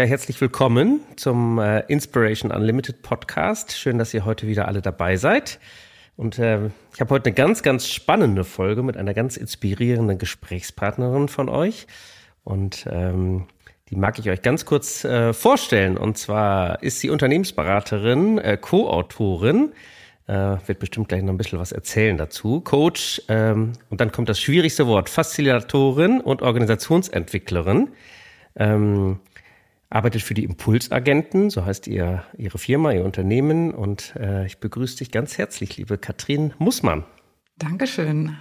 Ja, herzlich willkommen zum äh, Inspiration Unlimited Podcast. Schön, dass ihr heute wieder alle dabei seid. Und äh, ich habe heute eine ganz, ganz spannende Folge mit einer ganz inspirierenden Gesprächspartnerin von euch. Und ähm, die mag ich euch ganz kurz äh, vorstellen. Und zwar ist sie Unternehmensberaterin, äh, Co-Autorin, äh, wird bestimmt gleich noch ein bisschen was erzählen dazu, Coach. Ähm, und dann kommt das schwierigste Wort, Facilitatorin und Organisationsentwicklerin. Ähm, arbeitet für die Impulsagenten, so heißt ihr, ihre Firma, ihr Unternehmen. Und äh, ich begrüße dich ganz herzlich, liebe Katrin Mussmann. Dankeschön.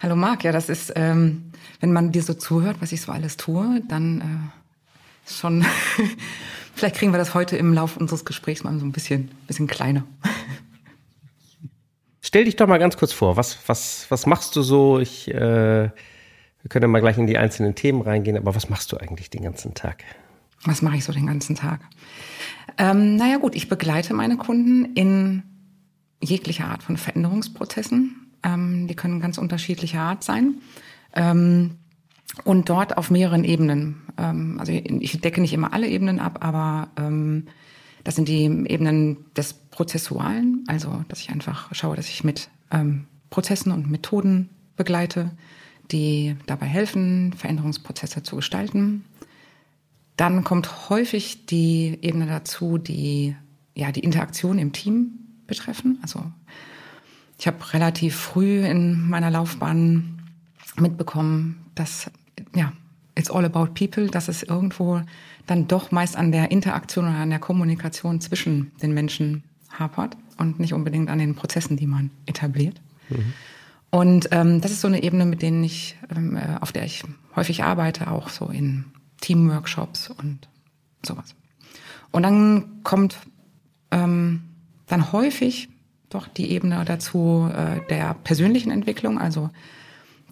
Hallo Marc, ja, das ist, ähm, wenn man dir so zuhört, was ich so alles tue, dann äh, ist schon, vielleicht kriegen wir das heute im Laufe unseres Gesprächs mal so ein bisschen, bisschen kleiner. Stell dich doch mal ganz kurz vor, was, was, was machst du so? Ich, äh, wir können ja mal gleich in die einzelnen Themen reingehen, aber was machst du eigentlich den ganzen Tag? Was mache ich so den ganzen Tag? Ähm, naja gut, ich begleite meine Kunden in jeglicher Art von Veränderungsprozessen. Ähm, die können ganz unterschiedlicher Art sein. Ähm, und dort auf mehreren Ebenen. Ähm, also ich decke nicht immer alle Ebenen ab, aber ähm, das sind die Ebenen des Prozessualen, also dass ich einfach schaue, dass ich mit ähm, Prozessen und Methoden begleite, die dabei helfen, Veränderungsprozesse zu gestalten. Dann kommt häufig die Ebene dazu, die ja die Interaktion im Team betreffen. Also ich habe relativ früh in meiner Laufbahn mitbekommen, dass ja it's all about people, dass es irgendwo dann doch meist an der Interaktion oder an der Kommunikation zwischen den Menschen hapert und nicht unbedingt an den Prozessen, die man etabliert. Mhm. Und ähm, das ist so eine Ebene, mit denen ich, ähm, äh, auf der ich häufig arbeite, auch so in Teamworkshops und sowas. Und dann kommt ähm, dann häufig doch die Ebene dazu äh, der persönlichen Entwicklung, also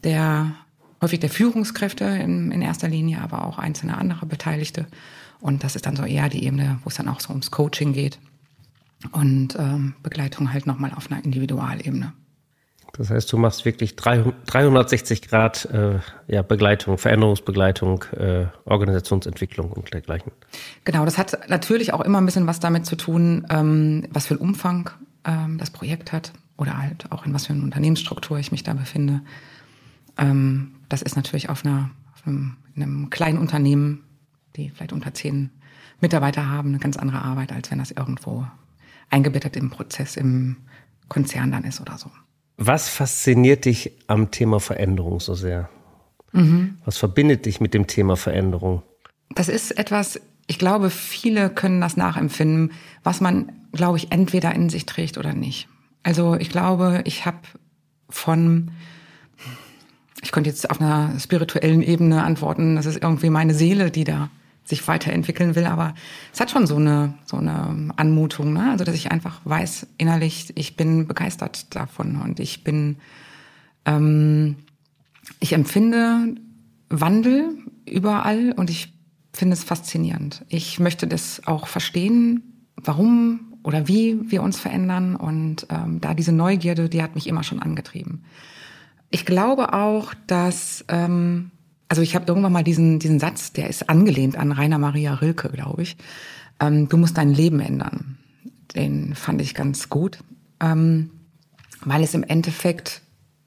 der häufig der Führungskräfte in, in erster Linie, aber auch einzelne andere Beteiligte. Und das ist dann so eher die Ebene, wo es dann auch so ums Coaching geht und ähm, Begleitung halt nochmal auf einer Individualebene. Das heißt, du machst wirklich 360 Grad äh, ja, Begleitung, Veränderungsbegleitung, äh, Organisationsentwicklung und dergleichen. Genau, das hat natürlich auch immer ein bisschen was damit zu tun, ähm, was für einen Umfang ähm, das Projekt hat oder halt auch in was für einer Unternehmensstruktur ich mich da befinde. Ähm, das ist natürlich auf, einer, auf einem, in einem kleinen Unternehmen, die vielleicht unter zehn Mitarbeiter haben, eine ganz andere Arbeit, als wenn das irgendwo eingebettet im Prozess im Konzern dann ist oder so. Was fasziniert dich am Thema Veränderung so sehr? Mhm. Was verbindet dich mit dem Thema Veränderung? Das ist etwas, ich glaube, viele können das nachempfinden, was man, glaube ich, entweder in sich trägt oder nicht. Also ich glaube, ich habe von, ich könnte jetzt auf einer spirituellen Ebene antworten, das ist irgendwie meine Seele, die da sich weiterentwickeln will, aber es hat schon so eine, so eine Anmutung, ne? also dass ich einfach weiß innerlich, ich bin begeistert davon und ich bin, ähm, ich empfinde Wandel überall und ich finde es faszinierend. Ich möchte das auch verstehen, warum oder wie wir uns verändern und ähm, da diese Neugierde, die hat mich immer schon angetrieben. Ich glaube auch, dass ähm, also ich habe irgendwann mal diesen, diesen Satz, der ist angelehnt an Rainer Maria Rilke, glaube ich. Ähm, du musst dein Leben ändern. Den fand ich ganz gut, ähm, weil es im Endeffekt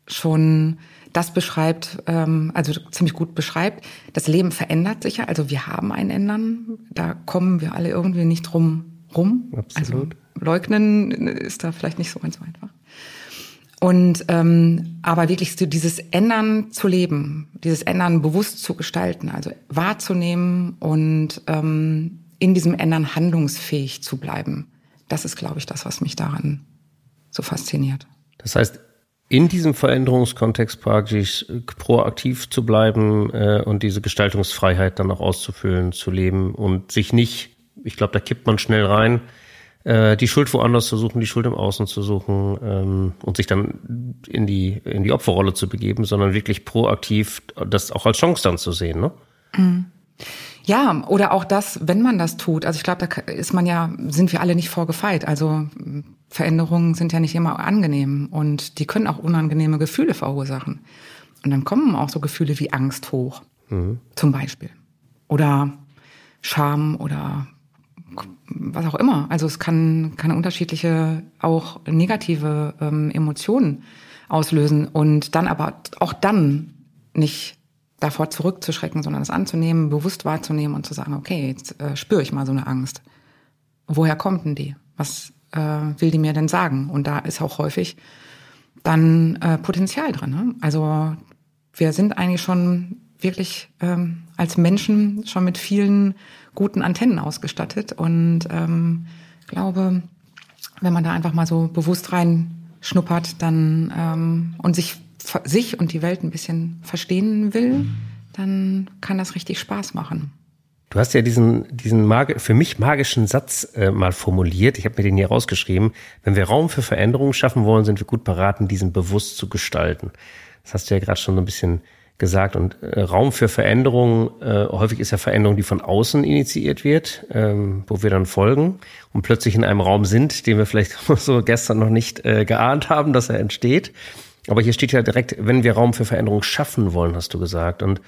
schon das beschreibt, ähm, also ziemlich gut beschreibt. Das Leben verändert sich ja, also wir haben ein Ändern. Da kommen wir alle irgendwie nicht drum rum. Absolut. Also leugnen ist da vielleicht nicht so ganz einfach. Und ähm, aber wirklich so dieses Ändern zu leben, dieses Ändern bewusst zu gestalten, also wahrzunehmen und ähm, in diesem Ändern handlungsfähig zu bleiben. Das ist, glaube ich, das, was mich daran so fasziniert. Das heißt, in diesem Veränderungskontext praktisch äh, proaktiv zu bleiben äh, und diese Gestaltungsfreiheit dann auch auszufüllen, zu leben und sich nicht, ich glaube, da kippt man schnell rein, äh, die Schuld woanders zu suchen, die Schuld im Außen zu suchen ähm, und sich dann in die, in die Opferrolle zu begeben, sondern wirklich proaktiv das auch als Chance dann zu sehen. Ne? Mhm. Ja, oder auch das, wenn man das tut. Also ich glaube, da ist man ja, sind wir alle nicht vorgefeit. Also Veränderungen sind ja nicht immer angenehm und die können auch unangenehme Gefühle verursachen. Und dann kommen auch so Gefühle wie Angst hoch, mhm. zum Beispiel. Oder Scham oder was auch immer. Also es kann, kann unterschiedliche, auch negative ähm, Emotionen auslösen und dann aber auch dann nicht davor zurückzuschrecken, sondern es anzunehmen, bewusst wahrzunehmen und zu sagen, okay, jetzt äh, spüre ich mal so eine Angst. Woher kommt denn die? Was äh, will die mir denn sagen? Und da ist auch häufig dann äh, Potenzial drin. Ne? Also wir sind eigentlich schon wirklich ähm, als Menschen schon mit vielen guten Antennen ausgestattet und ähm, glaube, wenn man da einfach mal so bewusst reinschnuppert, dann ähm, und sich sich und die Welt ein bisschen verstehen will, dann kann das richtig Spaß machen. Du hast ja diesen, diesen für mich magischen Satz äh, mal formuliert. Ich habe mir den hier rausgeschrieben. Wenn wir Raum für Veränderungen schaffen wollen, sind wir gut beraten, diesen bewusst zu gestalten. Das hast du ja gerade schon so ein bisschen gesagt. Und äh, Raum für Veränderungen, äh, häufig ist ja Veränderung, die von außen initiiert wird, ähm, wo wir dann folgen und plötzlich in einem Raum sind, den wir vielleicht so gestern noch nicht äh, geahnt haben, dass er entsteht. Aber hier steht ja direkt, wenn wir Raum für Veränderung schaffen wollen, hast du gesagt. Und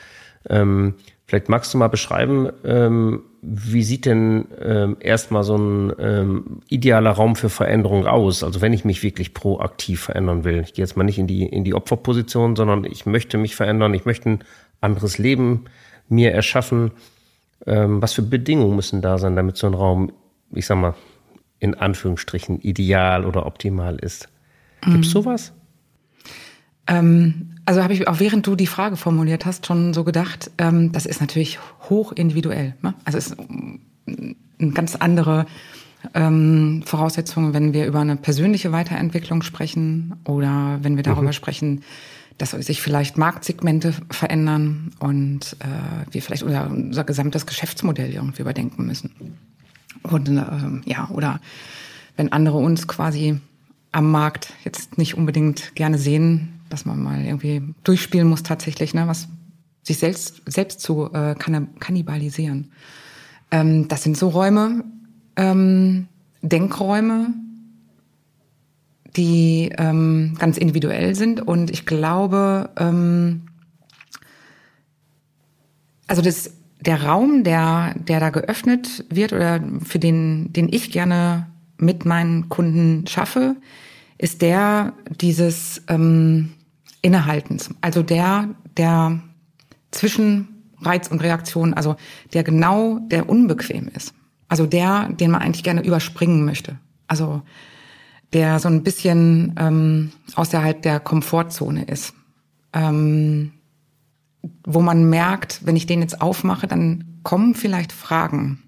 ähm, vielleicht magst du mal beschreiben, ähm, wie sieht denn ähm, erstmal so ein ähm, idealer Raum für Veränderung aus? Also wenn ich mich wirklich proaktiv verändern will. Ich gehe jetzt mal nicht in die, in die Opferposition, sondern ich möchte mich verändern, ich möchte ein anderes Leben mir erschaffen. Ähm, was für Bedingungen müssen da sein, damit so ein Raum, ich sag mal, in Anführungsstrichen ideal oder optimal ist? Gibt's mhm. sowas? Ähm, also habe ich auch während du die Frage formuliert hast schon so gedacht, ähm, das ist natürlich hoch individuell. Ne? Also es ist eine ganz andere ähm, Voraussetzung, wenn wir über eine persönliche Weiterentwicklung sprechen oder wenn wir darüber mhm. sprechen, dass sich vielleicht Marktsegmente verändern und äh, wir vielleicht unser, unser gesamtes Geschäftsmodell irgendwie überdenken müssen. Und äh, ja, oder wenn andere uns quasi am Markt jetzt nicht unbedingt gerne sehen, dass man mal irgendwie durchspielen muss tatsächlich, ne, was sich selbst, selbst zu äh, kannibalisieren. Ähm, das sind so Räume, ähm, Denkräume, die ähm, ganz individuell sind und ich glaube, ähm, also das, der Raum, der, der da geöffnet wird oder für den, den ich gerne mit meinen Kunden schaffe, ist der dieses ähm, Innehaltens. Also der, der zwischen Reiz und Reaktion, also der genau, der unbequem ist. Also der, den man eigentlich gerne überspringen möchte. Also der so ein bisschen ähm, außerhalb der Komfortzone ist. Ähm, wo man merkt, wenn ich den jetzt aufmache, dann kommen vielleicht Fragen.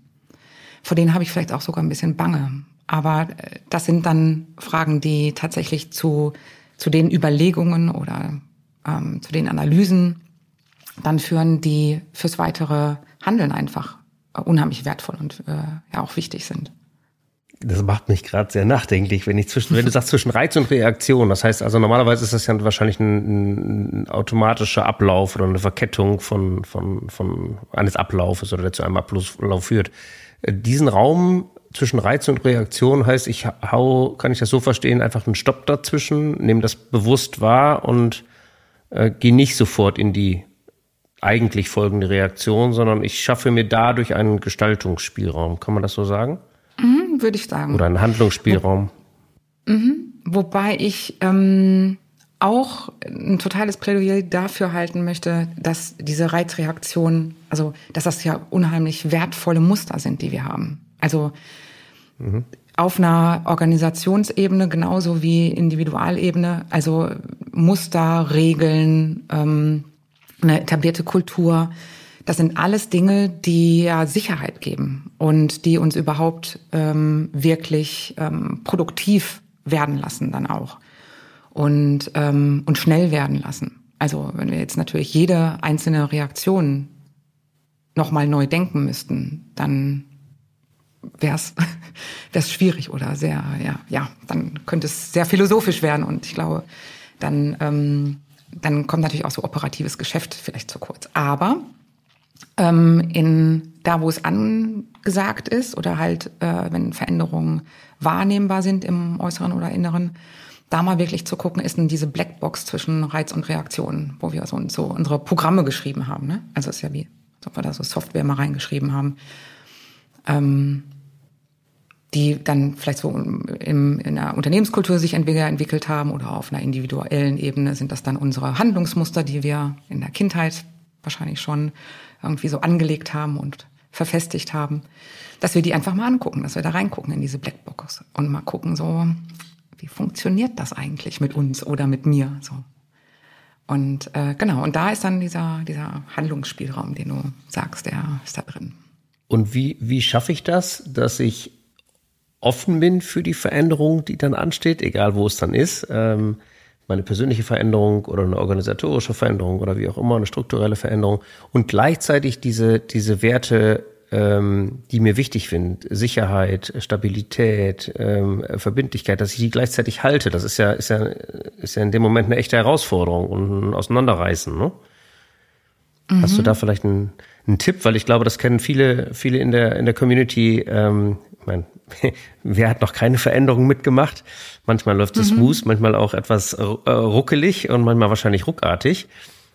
Vor denen habe ich vielleicht auch sogar ein bisschen Bange. Aber äh, das sind dann Fragen, die tatsächlich zu zu den Überlegungen oder ähm, zu den Analysen dann führen, die fürs weitere Handeln einfach äh, unheimlich wertvoll und äh, ja auch wichtig sind. Das macht mich gerade sehr nachdenklich, wenn ich zwischen, wenn du sagst zwischen Reiz und Reaktion. Das heißt also normalerweise ist das ja wahrscheinlich ein, ein automatischer Ablauf oder eine Verkettung von, von, von eines Ablaufes oder der zu einem Ablauf führt. Diesen Raum zwischen Reiz und Reaktion heißt, ich hau, kann ich das so verstehen, einfach einen Stopp dazwischen, nehme das bewusst wahr und äh, gehe nicht sofort in die eigentlich folgende Reaktion, sondern ich schaffe mir dadurch einen Gestaltungsspielraum. Kann man das so sagen? Mhm, Würde ich sagen. Oder einen Handlungsspielraum. Wo, mhm, wobei ich ähm, auch ein totales Plädoyer dafür halten möchte, dass diese Reizreaktionen, also dass das ja unheimlich wertvolle Muster sind, die wir haben. Also mhm. auf einer Organisationsebene genauso wie Individualebene, also Muster, Regeln, ähm, eine etablierte Kultur. Das sind alles Dinge, die ja Sicherheit geben und die uns überhaupt ähm, wirklich ähm, produktiv werden lassen dann auch und ähm, und schnell werden lassen. Also wenn wir jetzt natürlich jede einzelne Reaktion nochmal neu denken müssten, dann wäre es schwierig oder sehr, ja, ja, dann könnte es sehr philosophisch werden. Und ich glaube, dann, ähm, dann kommt natürlich auch so operatives Geschäft vielleicht zu kurz. Aber ähm, in da, wo es angesagt ist oder halt, äh, wenn Veränderungen wahrnehmbar sind im Äußeren oder Inneren, da mal wirklich zu gucken, ist denn diese Blackbox zwischen Reiz und Reaktion, wo wir so, so unsere Programme geschrieben haben. Ne? Also es ist ja wie, ob wir da so Software mal reingeschrieben haben. Ähm, die dann vielleicht so im, in einer Unternehmenskultur sich entwickelt haben oder auf einer individuellen Ebene sind das dann unsere Handlungsmuster, die wir in der Kindheit wahrscheinlich schon irgendwie so angelegt haben und verfestigt haben, dass wir die einfach mal angucken, dass wir da reingucken in diese Blackbox und mal gucken so, wie funktioniert das eigentlich mit uns oder mit mir so. Und äh, genau, und da ist dann dieser, dieser Handlungsspielraum, den du sagst, der ist da drin. Und wie, wie schaffe ich das, dass ich offen bin für die Veränderung, die dann ansteht, egal wo es dann ist? Ähm, meine persönliche Veränderung oder eine organisatorische Veränderung oder wie auch immer, eine strukturelle Veränderung und gleichzeitig diese, diese Werte ähm, die mir wichtig sind, Sicherheit, Stabilität, ähm, Verbindlichkeit, dass ich die gleichzeitig halte. Das ist ja, ist ja, ist ja in dem Moment eine echte Herausforderung und ein Auseinanderreißen. Ne? Mhm. Hast du da vielleicht einen, einen Tipp? Weil ich glaube, das kennen viele, viele in der in der Community. Ähm, ich mein, wer hat noch keine Veränderung mitgemacht? Manchmal läuft es mhm. smooth, manchmal auch etwas äh, ruckelig und manchmal wahrscheinlich ruckartig.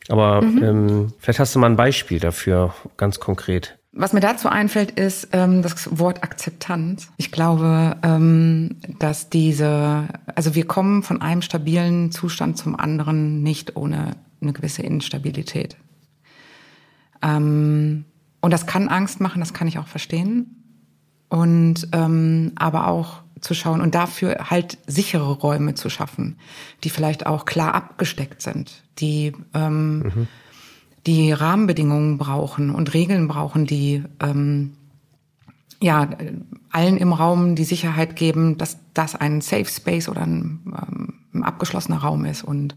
Aber mhm. ähm, vielleicht hast du mal ein Beispiel dafür, ganz konkret. Was mir dazu einfällt, ist ähm, das Wort Akzeptanz. Ich glaube, ähm, dass diese, also wir kommen von einem stabilen Zustand zum anderen nicht ohne eine gewisse Instabilität. Ähm, und das kann Angst machen, das kann ich auch verstehen. Und ähm, aber auch zu schauen und dafür halt sichere Räume zu schaffen, die vielleicht auch klar abgesteckt sind, die ähm, mhm die Rahmenbedingungen brauchen und Regeln brauchen, die ähm, ja allen im Raum die Sicherheit geben, dass das ein Safe Space oder ein, ähm, ein abgeschlossener Raum ist und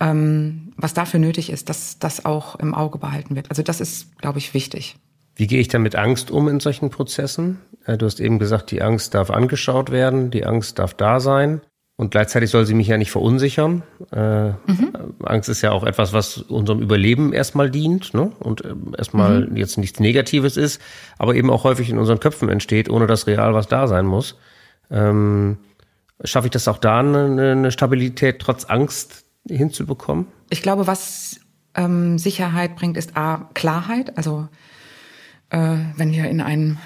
ähm, was dafür nötig ist, dass das auch im Auge behalten wird. Also das ist, glaube ich, wichtig. Wie gehe ich dann mit Angst um in solchen Prozessen? Äh, du hast eben gesagt, die Angst darf angeschaut werden, die Angst darf da sein. Und gleichzeitig soll sie mich ja nicht verunsichern. Äh, mhm. Angst ist ja auch etwas, was unserem Überleben erstmal dient ne? und äh, erstmal mhm. jetzt nichts Negatives ist, aber eben auch häufig in unseren Köpfen entsteht, ohne dass real was da sein muss. Ähm, schaffe ich das auch da, eine, eine Stabilität trotz Angst hinzubekommen? Ich glaube, was ähm, Sicherheit bringt, ist A, Klarheit. Also äh, wenn wir in einem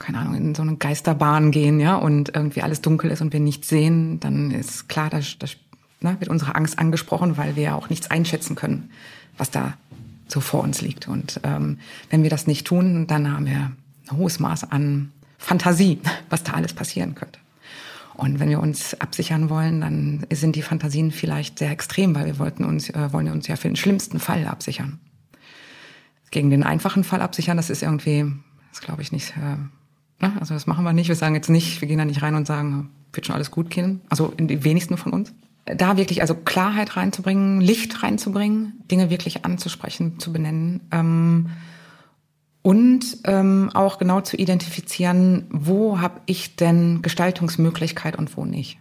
keine Ahnung, in so eine Geisterbahn gehen, ja, und irgendwie alles dunkel ist und wir nichts sehen, dann ist klar, da, da ne, wird unsere Angst angesprochen, weil wir ja auch nichts einschätzen können, was da so vor uns liegt. Und ähm, wenn wir das nicht tun, dann haben wir ein hohes Maß an Fantasie, was da alles passieren könnte. Und wenn wir uns absichern wollen, dann sind die Fantasien vielleicht sehr extrem, weil wir wollten uns, äh, wollen uns ja für den schlimmsten Fall absichern. Gegen den einfachen Fall absichern, das ist irgendwie, das glaube ich nicht äh, Ne? Also das machen wir nicht. Wir sagen jetzt nicht, wir gehen da nicht rein und sagen, wird schon alles gut gehen. Also in die wenigsten von uns. Da wirklich also Klarheit reinzubringen, Licht reinzubringen, Dinge wirklich anzusprechen, zu benennen. Ähm, und ähm, auch genau zu identifizieren, wo habe ich denn Gestaltungsmöglichkeit und wo nicht.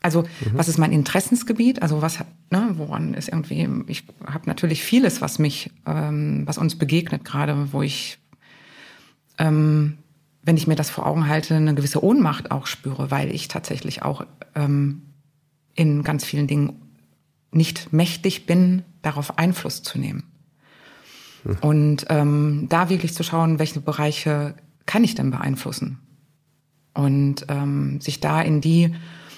Also mhm. was ist mein Interessensgebiet? Also was, ne, woran ist irgendwie? Ich habe natürlich vieles, was mich, ähm, was uns begegnet gerade, wo ich ähm, wenn ich mir das vor Augen halte, eine gewisse Ohnmacht auch spüre, weil ich tatsächlich auch ähm, in ganz vielen Dingen nicht mächtig bin, darauf Einfluss zu nehmen. Und ähm, da wirklich zu schauen, welche Bereiche kann ich denn beeinflussen? Und ähm, sich da in die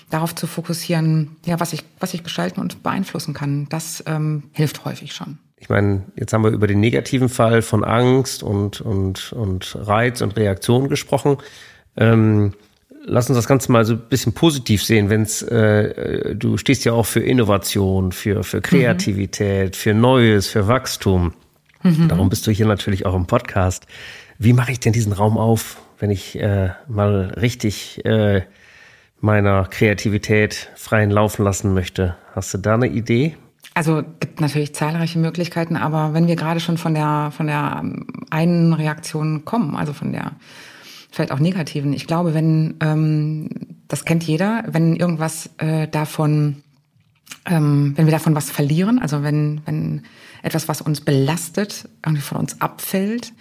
darauf zu fokussieren, ja, was ich, was ich gestalten und beeinflussen kann, das ähm, hilft häufig schon ich meine, jetzt haben wir über den negativen Fall von Angst und, und, und Reiz und Reaktion gesprochen. Ähm, lass uns das Ganze mal so ein bisschen positiv sehen, wenn's äh, du stehst ja auch für Innovation, für, für Kreativität, mhm. für Neues, für Wachstum. Mhm. Darum bist du hier natürlich auch im Podcast. Wie mache ich denn diesen Raum auf, wenn ich äh, mal richtig äh, meiner Kreativität freien Laufen lassen möchte? Hast du da eine Idee? Also gibt natürlich zahlreiche Möglichkeiten, aber wenn wir gerade schon von der von der einen Reaktion kommen, also von der vielleicht auch negativen. Ich glaube, wenn, ähm, das kennt jeder, wenn irgendwas äh, davon, ähm, wenn wir davon was verlieren, also wenn, wenn etwas, was uns belastet, irgendwie von uns abfällt,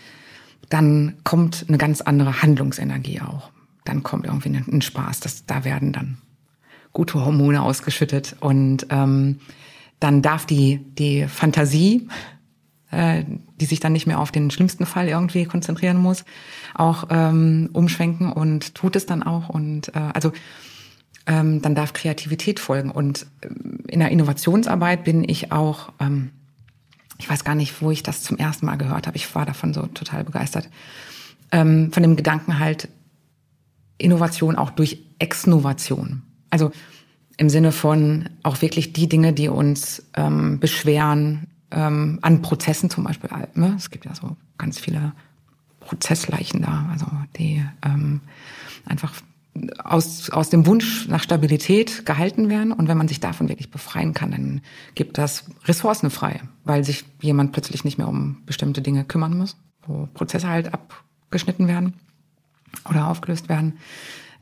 dann kommt eine ganz andere Handlungsenergie auch. Dann kommt irgendwie ein Spaß. Das, da werden dann gute Hormone ausgeschüttet und ähm, dann darf die, die Fantasie äh, die sich dann nicht mehr auf den schlimmsten Fall irgendwie konzentrieren muss, auch ähm, umschwenken und tut es dann auch. Und äh, also ähm, dann darf Kreativität folgen. Und äh, in der Innovationsarbeit bin ich auch, ähm, ich weiß gar nicht, wo ich das zum ersten Mal gehört habe. Ich war davon so total begeistert. Ähm, von dem Gedanken halt Innovation auch durch Exnovation. Also im Sinne von auch wirklich die Dinge, die uns ähm, beschweren, ähm, an Prozessen zum Beispiel. Ne? Es gibt ja so ganz viele Prozessleichen da, also die ähm, einfach aus, aus dem Wunsch nach Stabilität gehalten werden. Und wenn man sich davon wirklich befreien kann, dann gibt das Ressourcen frei, weil sich jemand plötzlich nicht mehr um bestimmte Dinge kümmern muss, wo Prozesse halt abgeschnitten werden oder aufgelöst werden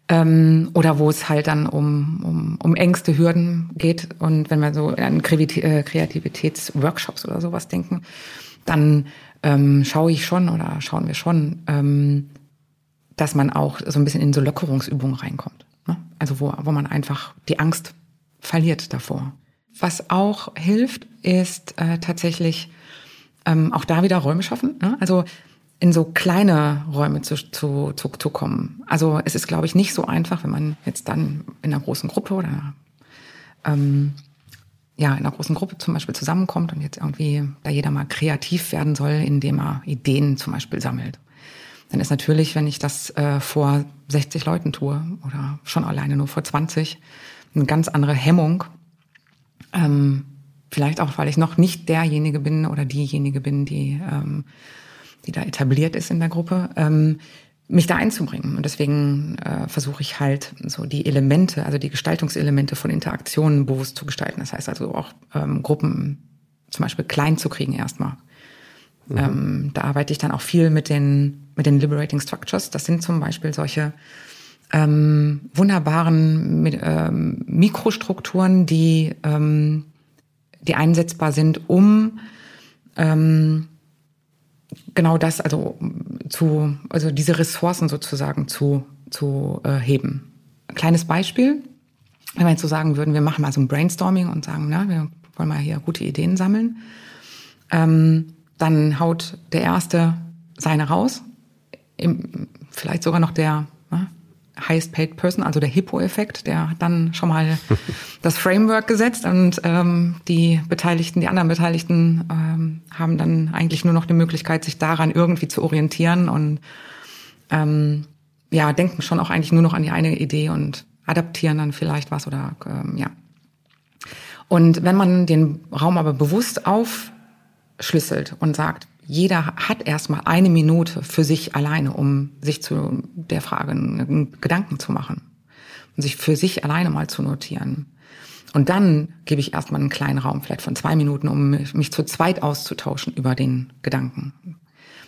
ähm, oder wo es halt dann um, um, um Ängste, Hürden geht. Und wenn wir so an äh, Kreativitätsworkshops oder sowas denken, dann ähm, schaue ich schon oder schauen wir schon, ähm, dass man auch so ein bisschen in so Lockerungsübungen reinkommt. Ne? Also wo, wo man einfach die Angst verliert davor. Was auch hilft, ist äh, tatsächlich ähm, auch da wieder Räume schaffen. Ne? Also in so kleine Räume zu, zu, zu, zu kommen. Also es ist, glaube ich, nicht so einfach, wenn man jetzt dann in einer großen Gruppe oder ähm, ja, in einer großen Gruppe zum Beispiel zusammenkommt und jetzt irgendwie da jeder mal kreativ werden soll, indem er Ideen zum Beispiel sammelt. Dann ist natürlich, wenn ich das äh, vor 60 Leuten tue oder schon alleine nur vor 20, eine ganz andere Hemmung. Ähm, vielleicht auch, weil ich noch nicht derjenige bin oder diejenige bin, die ähm, die da etabliert ist in der Gruppe, ähm, mich da einzubringen. Und deswegen äh, versuche ich halt so die Elemente, also die Gestaltungselemente von Interaktionen bewusst zu gestalten. Das heißt also auch ähm, Gruppen zum Beispiel klein zu kriegen erstmal. Mhm. Ähm, da arbeite ich dann auch viel mit den, mit den Liberating Structures. Das sind zum Beispiel solche ähm, wunderbaren mit, ähm, Mikrostrukturen, die, ähm, die einsetzbar sind, um ähm, genau das, also zu, also diese Ressourcen sozusagen zu, zu äh, heben. Ein kleines Beispiel, wenn wir jetzt so sagen würden, wir machen mal so ein Brainstorming und sagen, na, wir wollen mal hier gute Ideen sammeln, ähm, dann haut der Erste seine raus, im, vielleicht sogar noch der Highest Paid Person, also der Hippo-Effekt, der hat dann schon mal das Framework gesetzt und ähm, die Beteiligten, die anderen Beteiligten ähm, haben dann eigentlich nur noch die Möglichkeit, sich daran irgendwie zu orientieren und ähm, ja, denken schon auch eigentlich nur noch an die eine Idee und adaptieren dann vielleicht was oder ähm, ja. Und wenn man den Raum aber bewusst aufschlüsselt und sagt, jeder hat erstmal eine Minute für sich alleine, um sich zu der Frage Gedanken zu machen und sich für sich alleine mal zu notieren. Und dann gebe ich erstmal einen kleinen Raum, vielleicht von zwei Minuten, um mich zu zweit auszutauschen über den Gedanken.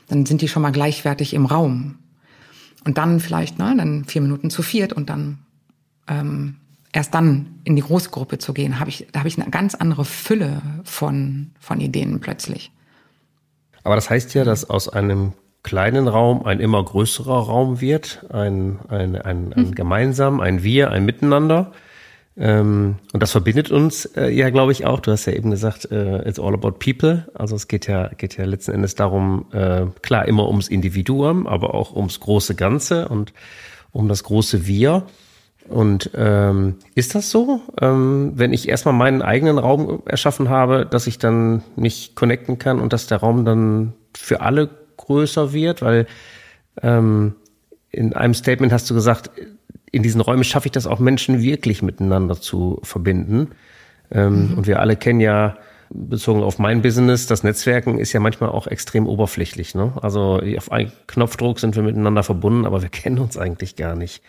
Dann sind die schon mal gleichwertig im Raum. Und dann vielleicht, ne, dann vier Minuten zu viert und dann ähm, erst dann in die Großgruppe zu gehen, habe ich, da habe ich eine ganz andere Fülle von, von Ideen plötzlich. Aber das heißt ja, dass aus einem kleinen Raum ein immer größerer Raum wird, ein, ein, ein, ein mhm. gemeinsam, ein Wir, ein Miteinander. Ähm, und das verbindet uns äh, ja, glaube ich, auch. Du hast ja eben gesagt, äh, it's all about people. Also es geht ja, geht ja letzten Endes darum, äh, klar, immer ums Individuum, aber auch ums große Ganze und um das große Wir. Und ähm, ist das so, ähm, wenn ich erstmal meinen eigenen Raum erschaffen habe, dass ich dann mich connecten kann und dass der Raum dann für alle größer wird? Weil ähm, in einem Statement hast du gesagt, in diesen Räumen schaffe ich das auch Menschen wirklich miteinander zu verbinden. Ähm, mhm. Und wir alle kennen ja bezogen auf mein Business, das Netzwerken ist ja manchmal auch extrem oberflächlich. Ne? Also auf einen Knopfdruck sind wir miteinander verbunden, aber wir kennen uns eigentlich gar nicht.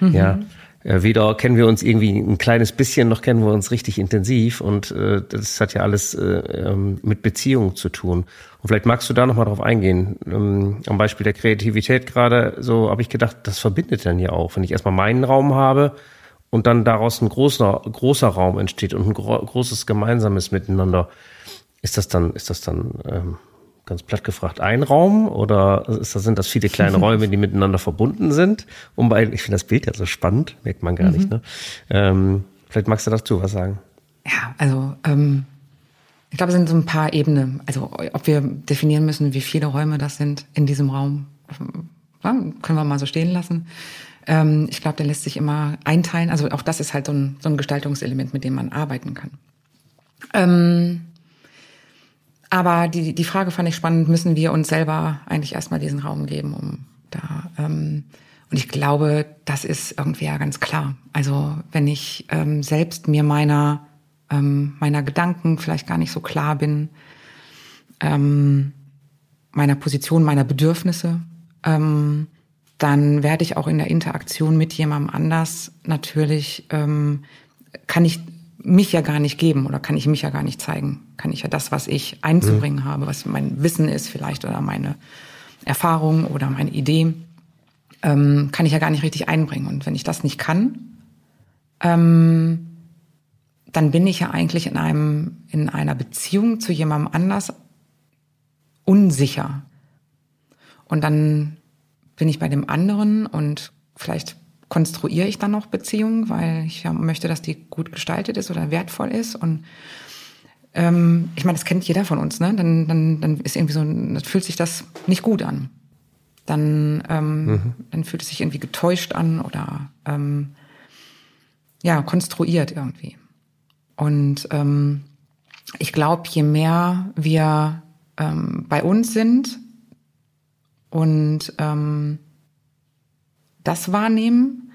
Mhm. Ja. Äh, weder kennen wir uns irgendwie ein kleines bisschen, noch kennen wir uns richtig intensiv. Und äh, das hat ja alles äh, ähm, mit Beziehungen zu tun. Und vielleicht magst du da nochmal drauf eingehen. Ähm, am Beispiel der Kreativität gerade, so habe ich gedacht, das verbindet dann ja auch. Wenn ich erstmal meinen Raum habe und dann daraus ein großer, großer Raum entsteht und ein gro großes gemeinsames Miteinander, ist das dann, ist das dann ähm, ganz platt gefragt, ein Raum oder das, sind das viele kleine Räume, die miteinander verbunden sind? Und bei, ich finde das Bild ja so spannend, merkt man gar mhm. nicht. Ne? Ähm, vielleicht magst du dazu was sagen. Ja, also ähm, ich glaube, es sind so ein paar Ebenen. Also ob wir definieren müssen, wie viele Räume das sind in diesem Raum, ja, können wir mal so stehen lassen. Ähm, ich glaube, der lässt sich immer einteilen. Also auch das ist halt so ein, so ein Gestaltungselement, mit dem man arbeiten kann. Aber die, die Frage fand ich spannend, müssen wir uns selber eigentlich erstmal diesen Raum geben, um da. Ähm, und ich glaube, das ist irgendwie ja ganz klar. Also wenn ich ähm, selbst mir meiner, ähm, meiner Gedanken vielleicht gar nicht so klar bin, ähm, meiner Position, meiner Bedürfnisse, ähm, dann werde ich auch in der Interaktion mit jemandem anders natürlich, ähm, kann ich mich ja gar nicht geben oder kann ich mich ja gar nicht zeigen. Kann ich ja das, was ich einzubringen mhm. habe, was mein Wissen ist vielleicht oder meine Erfahrung oder meine Idee, ähm, kann ich ja gar nicht richtig einbringen. Und wenn ich das nicht kann, ähm, dann bin ich ja eigentlich in einem, in einer Beziehung zu jemandem anders unsicher. Und dann bin ich bei dem anderen und vielleicht konstruiere ich dann noch Beziehungen, weil ich ja möchte, dass die gut gestaltet ist oder wertvoll ist. Und ähm, ich meine, das kennt jeder von uns, ne? Dann, dann, dann ist irgendwie so, dann fühlt sich das nicht gut an. Dann, ähm, mhm. dann fühlt es sich irgendwie getäuscht an oder ähm, ja, konstruiert irgendwie. Und ähm, ich glaube, je mehr wir ähm, bei uns sind und ähm, das wahrnehmen,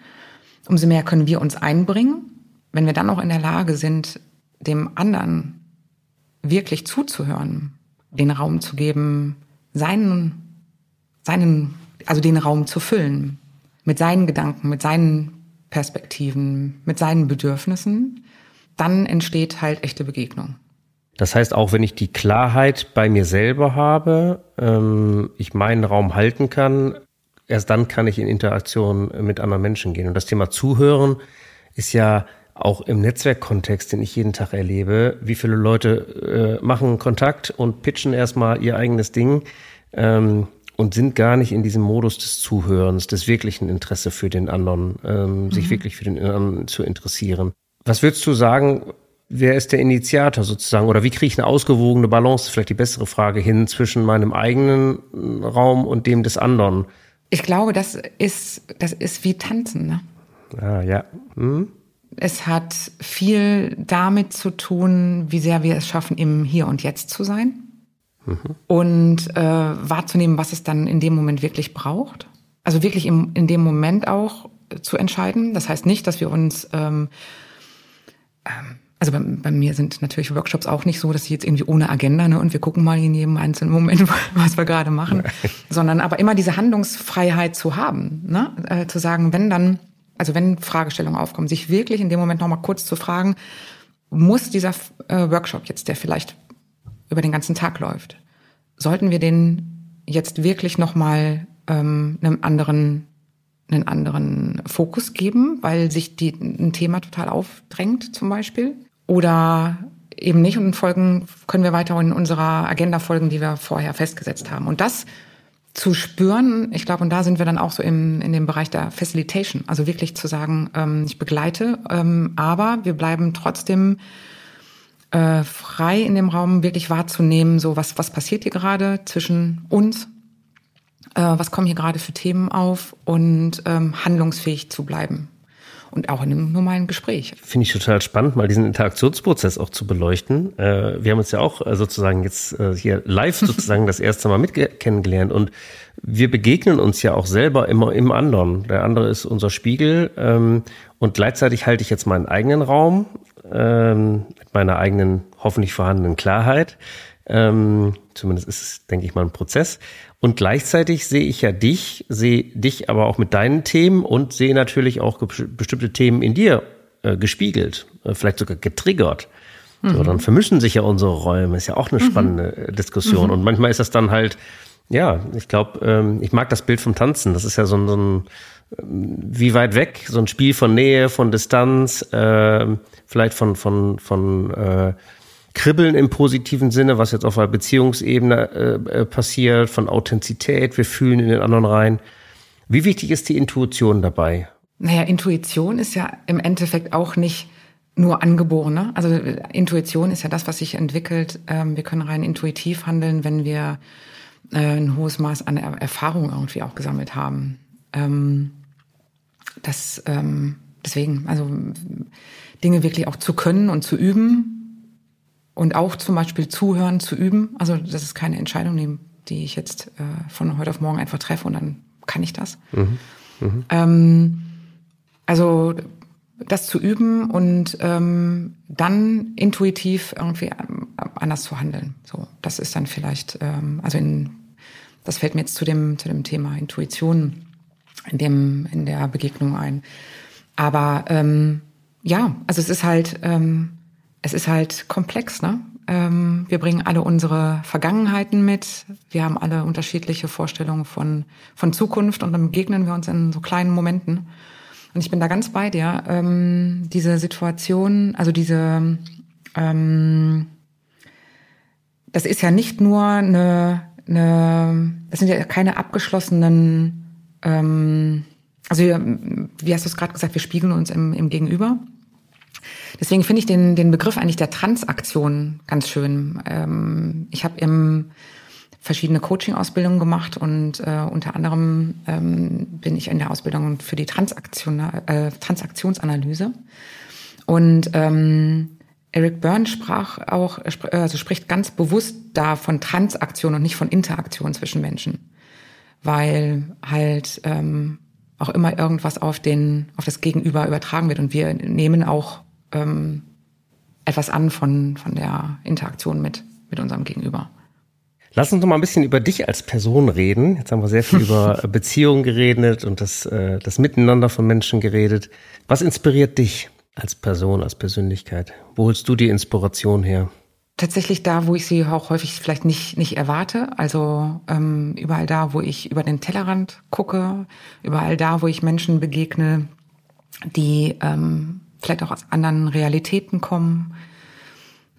umso mehr können wir uns einbringen. Wenn wir dann auch in der Lage sind, dem anderen wirklich zuzuhören, den Raum zu geben, seinen, seinen, also den Raum zu füllen, mit seinen Gedanken, mit seinen Perspektiven, mit seinen Bedürfnissen, dann entsteht halt echte Begegnung. Das heißt, auch wenn ich die Klarheit bei mir selber habe, ähm, ich meinen Raum halten kann, erst dann kann ich in Interaktion mit anderen Menschen gehen. Und das Thema Zuhören ist ja auch im Netzwerkkontext, den ich jeden Tag erlebe, wie viele Leute äh, machen Kontakt und pitchen erstmal ihr eigenes Ding ähm, und sind gar nicht in diesem Modus des Zuhörens, des wirklichen Interesse für den anderen, ähm, mhm. sich wirklich für den anderen zu interessieren. Was würdest du sagen, wer ist der Initiator sozusagen oder wie kriege ich eine ausgewogene Balance, vielleicht die bessere Frage hin zwischen meinem eigenen Raum und dem des anderen? Ich glaube, das ist, das ist wie Tanzen. Ne? Ah, ja. Hm. Es hat viel damit zu tun, wie sehr wir es schaffen, im Hier und Jetzt zu sein mhm. und äh, wahrzunehmen, was es dann in dem Moment wirklich braucht. Also wirklich im, in dem Moment auch zu entscheiden. Das heißt nicht, dass wir uns ähm, ähm, also bei, bei, mir sind natürlich Workshops auch nicht so, dass sie jetzt irgendwie ohne Agenda, ne, und wir gucken mal in jedem einzelnen Moment, was wir gerade machen, sondern aber immer diese Handlungsfreiheit zu haben, ne, äh, zu sagen, wenn dann, also wenn Fragestellungen aufkommen, sich wirklich in dem Moment nochmal kurz zu fragen, muss dieser äh, Workshop jetzt, der vielleicht über den ganzen Tag läuft, sollten wir den jetzt wirklich nochmal ähm, einem anderen einen anderen Fokus geben, weil sich die, ein Thema total aufdrängt zum Beispiel oder eben nicht. Und folgen, können wir weiter in unserer Agenda folgen, die wir vorher festgesetzt haben. Und das zu spüren, ich glaube, und da sind wir dann auch so im, in dem Bereich der Facilitation, also wirklich zu sagen, ähm, ich begleite, ähm, aber wir bleiben trotzdem äh, frei in dem Raum, wirklich wahrzunehmen, so was, was passiert hier gerade zwischen uns, äh, was kommen hier gerade für Themen auf und ähm, handlungsfähig zu bleiben und auch in einem normalen Gespräch. Finde ich total spannend, mal diesen Interaktionsprozess auch zu beleuchten. Äh, wir haben uns ja auch äh, sozusagen jetzt äh, hier live sozusagen das erste Mal mit kennengelernt und wir begegnen uns ja auch selber immer im anderen. Der andere ist unser Spiegel ähm, und gleichzeitig halte ich jetzt meinen eigenen Raum ähm, mit meiner eigenen hoffentlich vorhandenen Klarheit Ähm, zumindest ist es, denke ich mal, ein Prozess. Und gleichzeitig sehe ich ja dich, sehe dich aber auch mit deinen Themen und sehe natürlich auch bestimmte Themen in dir äh, gespiegelt, äh, vielleicht sogar getriggert. Mhm. So, dann vermischen sich ja unsere Räume, ist ja auch eine mhm. spannende mhm. Diskussion. Mhm. Und manchmal ist das dann halt, ja, ich glaube, ähm, ich mag das Bild vom Tanzen. Das ist ja so ein, so ein ähm, wie weit weg, so ein Spiel von Nähe, von Distanz, äh, vielleicht von, von, von äh, Kribbeln im positiven Sinne, was jetzt auf einer Beziehungsebene äh, äh, passiert, von Authentizität, wir fühlen in den anderen rein. Wie wichtig ist die Intuition dabei? Naja, Intuition ist ja im Endeffekt auch nicht nur angeborene. Also Intuition ist ja das, was sich entwickelt. Ähm, wir können rein intuitiv handeln, wenn wir äh, ein hohes Maß an Erfahrung irgendwie auch gesammelt haben. Ähm, das ähm, deswegen, also Dinge wirklich auch zu können und zu üben und auch zum Beispiel zuhören, zu üben. Also das ist keine Entscheidung, die ich jetzt äh, von heute auf morgen einfach treffe und dann kann ich das. Mhm. Mhm. Ähm, also das zu üben und ähm, dann intuitiv irgendwie ähm, anders zu handeln. So, das ist dann vielleicht, ähm, also in, das fällt mir jetzt zu dem zu dem Thema Intuition in dem in der Begegnung ein. Aber ähm, ja, also es ist halt ähm, es ist halt komplex, ne? Ähm, wir bringen alle unsere Vergangenheiten mit. Wir haben alle unterschiedliche Vorstellungen von, von Zukunft und dann begegnen wir uns in so kleinen Momenten. Und ich bin da ganz bei dir. Ähm, diese Situation, also diese, ähm, das ist ja nicht nur eine, eine das sind ja keine abgeschlossenen, ähm, also wie hast du es gerade gesagt, wir spiegeln uns im, im Gegenüber. Deswegen finde ich den, den Begriff eigentlich der Transaktion ganz schön. Ähm, ich habe im verschiedene Coaching-Ausbildungen gemacht und äh, unter anderem ähm, bin ich in der Ausbildung für die Transaktion, äh, Transaktionsanalyse. Und ähm, Eric Byrne sprach auch, also spricht ganz bewusst da von Transaktion und nicht von Interaktion zwischen Menschen, weil halt ähm, auch immer irgendwas auf den, auf das Gegenüber übertragen wird und wir nehmen auch ähm, etwas an von, von der Interaktion mit, mit unserem Gegenüber. Lass uns noch mal ein bisschen über dich als Person reden. Jetzt haben wir sehr viel über Beziehungen geredet und das, äh, das Miteinander von Menschen geredet. Was inspiriert dich als Person, als Persönlichkeit? Wo holst du die Inspiration her? Tatsächlich da, wo ich sie auch häufig vielleicht nicht, nicht erwarte. Also ähm, überall da, wo ich über den Tellerrand gucke, überall da, wo ich Menschen begegne, die ähm, vielleicht auch aus anderen Realitäten kommen,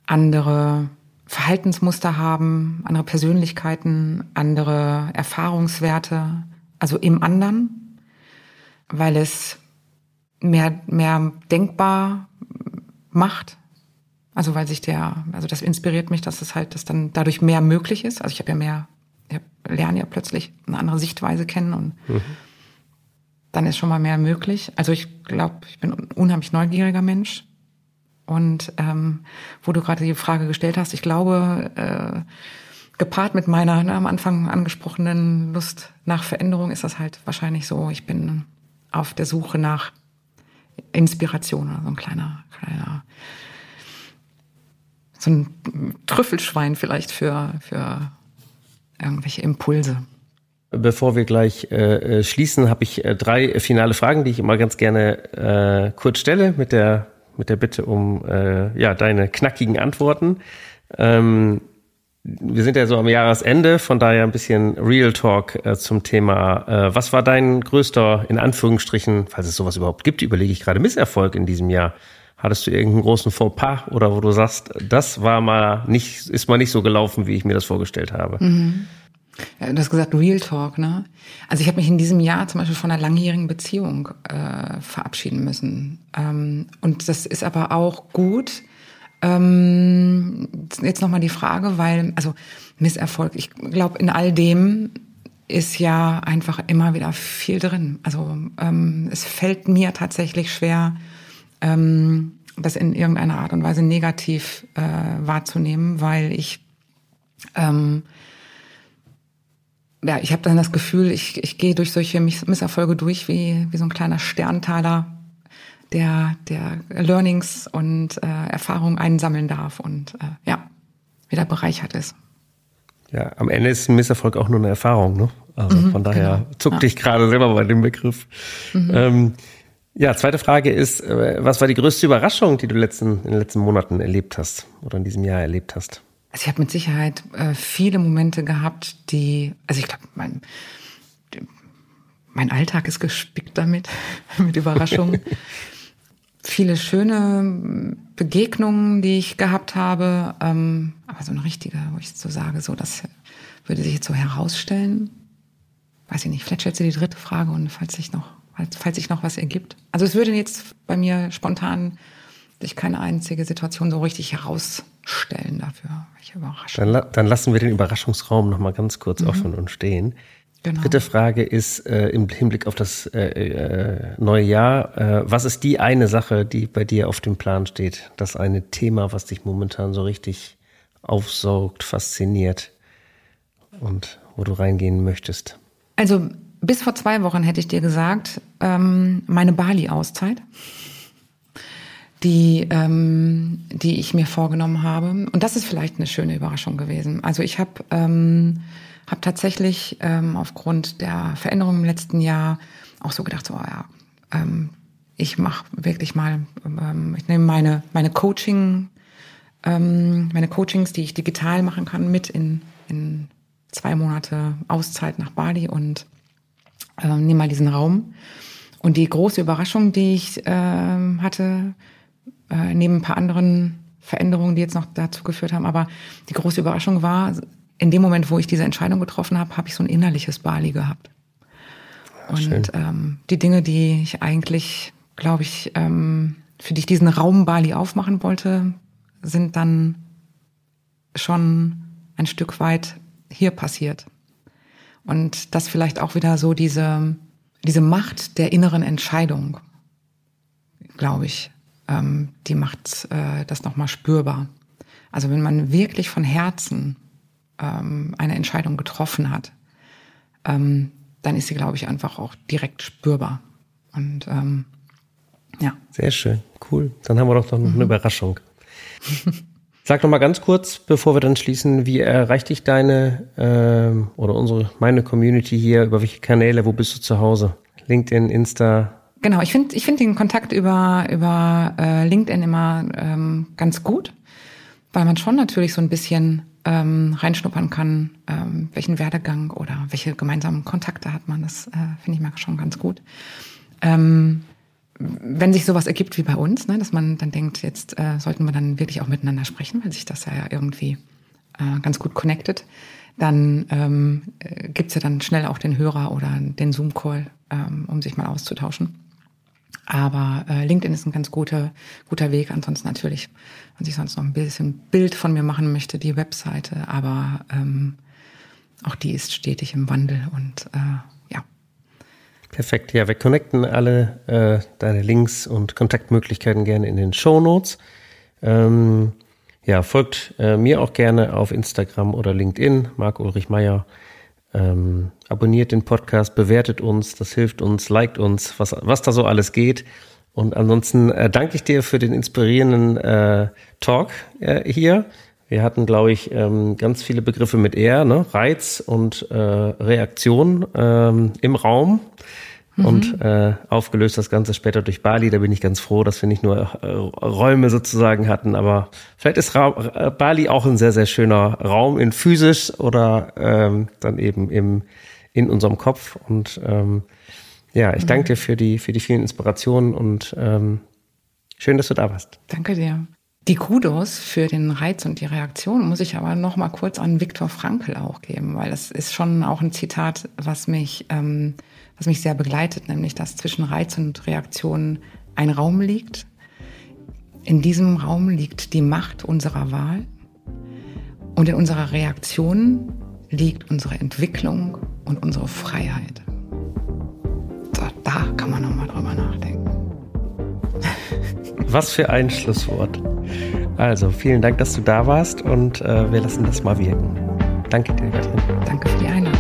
andere Verhaltensmuster haben, andere Persönlichkeiten, andere Erfahrungswerte, also im anderen, weil es mehr, mehr denkbar macht. Also weil sich der, also das inspiriert mich, dass es halt, dass dann dadurch mehr möglich ist. Also ich habe ja mehr, ich lerne ja plötzlich eine andere Sichtweise kennen und mhm dann ist schon mal mehr möglich. Also ich glaube, ich bin ein unheimlich neugieriger Mensch. Und ähm, wo du gerade die Frage gestellt hast, ich glaube, äh, gepaart mit meiner ne, am Anfang angesprochenen Lust nach Veränderung ist das halt wahrscheinlich so. Ich bin auf der Suche nach Inspiration oder so ein kleiner, kleiner, so ein Trüffelschwein vielleicht für, für irgendwelche Impulse. Bevor wir gleich äh, äh, schließen, habe ich äh, drei finale Fragen, die ich immer ganz gerne äh, kurz stelle, mit der mit der Bitte um äh, ja deine knackigen Antworten. Ähm, wir sind ja so am Jahresende, von daher ein bisschen Real Talk äh, zum Thema. Äh, was war dein größter, in Anführungsstrichen, falls es sowas überhaupt gibt, überlege ich gerade, Misserfolg in diesem Jahr? Hattest du irgendeinen großen Fauxpas oder wo du sagst, das war mal nicht, ist mal nicht so gelaufen, wie ich mir das vorgestellt habe? Mhm. Du hast gesagt Real Talk, ne? Also ich habe mich in diesem Jahr zum Beispiel von einer langjährigen Beziehung äh, verabschieden müssen. Ähm, und das ist aber auch gut. Ähm, jetzt nochmal die Frage, weil, also Misserfolg, ich glaube, in all dem ist ja einfach immer wieder viel drin. Also ähm, es fällt mir tatsächlich schwer, ähm, das in irgendeiner Art und Weise negativ äh, wahrzunehmen, weil ich ähm, ja, ich habe dann das Gefühl, ich, ich gehe durch solche Misserfolge durch wie, wie so ein kleiner Sterntaler, der, der Learnings und äh, Erfahrungen einsammeln darf. Und äh, ja, wieder bereichert ist. Ja, am Ende ist ein Misserfolg auch nur eine Erfahrung, ne? Also mhm, von daher genau. zuckte ja. ich gerade selber bei dem Begriff. Mhm. Ähm, ja, zweite Frage ist, äh, was war die größte Überraschung, die du letzten, in den letzten Monaten erlebt hast oder in diesem Jahr erlebt hast? Also ich habe mit Sicherheit äh, viele Momente gehabt, die, also ich glaube, mein, mein Alltag ist gespickt damit, mit Überraschungen. viele schöne Begegnungen, die ich gehabt habe, ähm, aber so eine richtige, wo ich so sage, so das würde sich jetzt so herausstellen. Weiß ich nicht, vielleicht stellst du die dritte Frage und falls sich noch, falls sich noch was ergibt. Also es würde jetzt bei mir spontan sich keine einzige Situation so richtig herausstellen dafür. Welche Überraschung. Dann, dann lassen wir den Überraschungsraum noch mal ganz kurz mhm. offen und stehen. Genau. Dritte Frage ist äh, im Hinblick auf das äh, äh, neue Jahr, äh, was ist die eine Sache, die bei dir auf dem Plan steht? Das eine Thema, was dich momentan so richtig aufsaugt, fasziniert und wo du reingehen möchtest? Also bis vor zwei Wochen hätte ich dir gesagt, ähm, meine Bali-Auszeit die, ähm, die ich mir vorgenommen habe. Und das ist vielleicht eine schöne Überraschung gewesen. Also ich habe ähm, hab tatsächlich ähm, aufgrund der Veränderungen im letzten Jahr auch so gedacht, so ja, ähm, ich mache wirklich mal, ähm, ich nehme meine meine Coaching, ähm, meine Coachings, die ich digital machen kann, mit in, in zwei Monate Auszeit nach Bali und äh, nehme mal diesen Raum. Und die große Überraschung, die ich äh, hatte, äh, neben ein paar anderen Veränderungen, die jetzt noch dazu geführt haben. Aber die große Überraschung war, in dem Moment, wo ich diese Entscheidung getroffen habe, habe ich so ein innerliches Bali gehabt. Ja, und ähm, die Dinge, die ich eigentlich, glaube ich, ähm, für die ich diesen Raum Bali aufmachen wollte, sind dann schon ein Stück weit hier passiert. Und das vielleicht auch wieder so diese, diese Macht der inneren Entscheidung, glaube ich, ähm, die macht äh, das nochmal spürbar. Also wenn man wirklich von Herzen ähm, eine Entscheidung getroffen hat, ähm, dann ist sie, glaube ich, einfach auch direkt spürbar. Und ähm, ja. Sehr schön, cool. Dann haben wir doch noch mhm. eine Überraschung. Sag noch mal ganz kurz, bevor wir dann schließen, wie erreicht dich deine ähm, oder unsere meine Community hier? Über welche Kanäle? Wo bist du zu Hause? LinkedIn, Insta, Genau, ich finde ich find den Kontakt über, über äh, LinkedIn immer ähm, ganz gut, weil man schon natürlich so ein bisschen ähm, reinschnuppern kann, ähm, welchen Werdegang oder welche gemeinsamen Kontakte hat man. Das äh, finde ich mal schon ganz gut. Ähm, wenn sich sowas ergibt wie bei uns, ne, dass man dann denkt, jetzt äh, sollten wir dann wirklich auch miteinander sprechen, weil sich das ja irgendwie äh, ganz gut connected, dann ähm, äh, gibt's ja dann schnell auch den Hörer oder den Zoom-Call, ähm, um sich mal auszutauschen. Aber äh, LinkedIn ist ein ganz guter, guter Weg. Ansonsten natürlich, wenn ich sonst noch ein bisschen Bild von mir machen möchte, die Webseite. Aber ähm, auch die ist stetig im Wandel und äh, ja. Perfekt. Ja, wir connecten alle äh, deine Links und Kontaktmöglichkeiten gerne in den Show Notes. Ähm, ja, folgt äh, mir auch gerne auf Instagram oder LinkedIn, Marc Ulrich Meyer. Ähm, abonniert den Podcast, bewertet uns, das hilft uns, liked uns, was, was da so alles geht. Und ansonsten äh, danke ich dir für den inspirierenden äh, Talk äh, hier. Wir hatten, glaube ich, ähm, ganz viele Begriffe mit R, ne? Reiz und äh, Reaktion ähm, im Raum mhm. und äh, aufgelöst das Ganze später durch Bali. Da bin ich ganz froh, dass wir nicht nur äh, Räume sozusagen hatten, aber vielleicht ist Ra äh, Bali auch ein sehr, sehr schöner Raum in physisch oder ähm, dann eben im, in unserem Kopf. Und ähm, ja, ich danke dir für die, für die vielen Inspirationen und ähm, schön, dass du da warst. Danke dir. Die Kudos für den Reiz und die Reaktion muss ich aber noch mal kurz an Viktor Frankl auch geben, weil das ist schon auch ein Zitat, was mich ähm, was mich sehr begleitet, nämlich dass zwischen Reiz und Reaktion ein Raum liegt. In diesem Raum liegt die Macht unserer Wahl und in unserer Reaktion liegt unsere Entwicklung und unsere Freiheit. So, da kann man nochmal drüber nachdenken. Was für ein Schlusswort. Also, vielen Dank, dass du da warst und äh, wir lassen das mal wirken. Danke dir, Katrin. Danke für die Einladung.